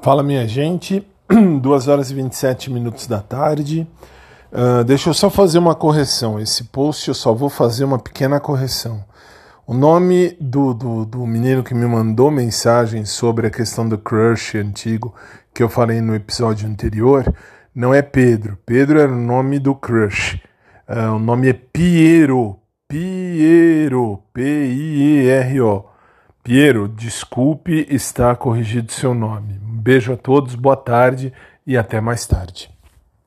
Fala minha gente, 2 horas e 27 minutos da tarde. Uh, deixa eu só fazer uma correção. Esse post eu só vou fazer uma pequena correção. O nome do, do, do menino que me mandou mensagem sobre a questão do crush antigo que eu falei no episódio anterior não é Pedro. Pedro era o nome do crush. Uh, o nome é Piero. Piero. P-I-E-R-O. Piero, desculpe, está corrigido seu nome. Beijo a todos, boa tarde e até mais tarde.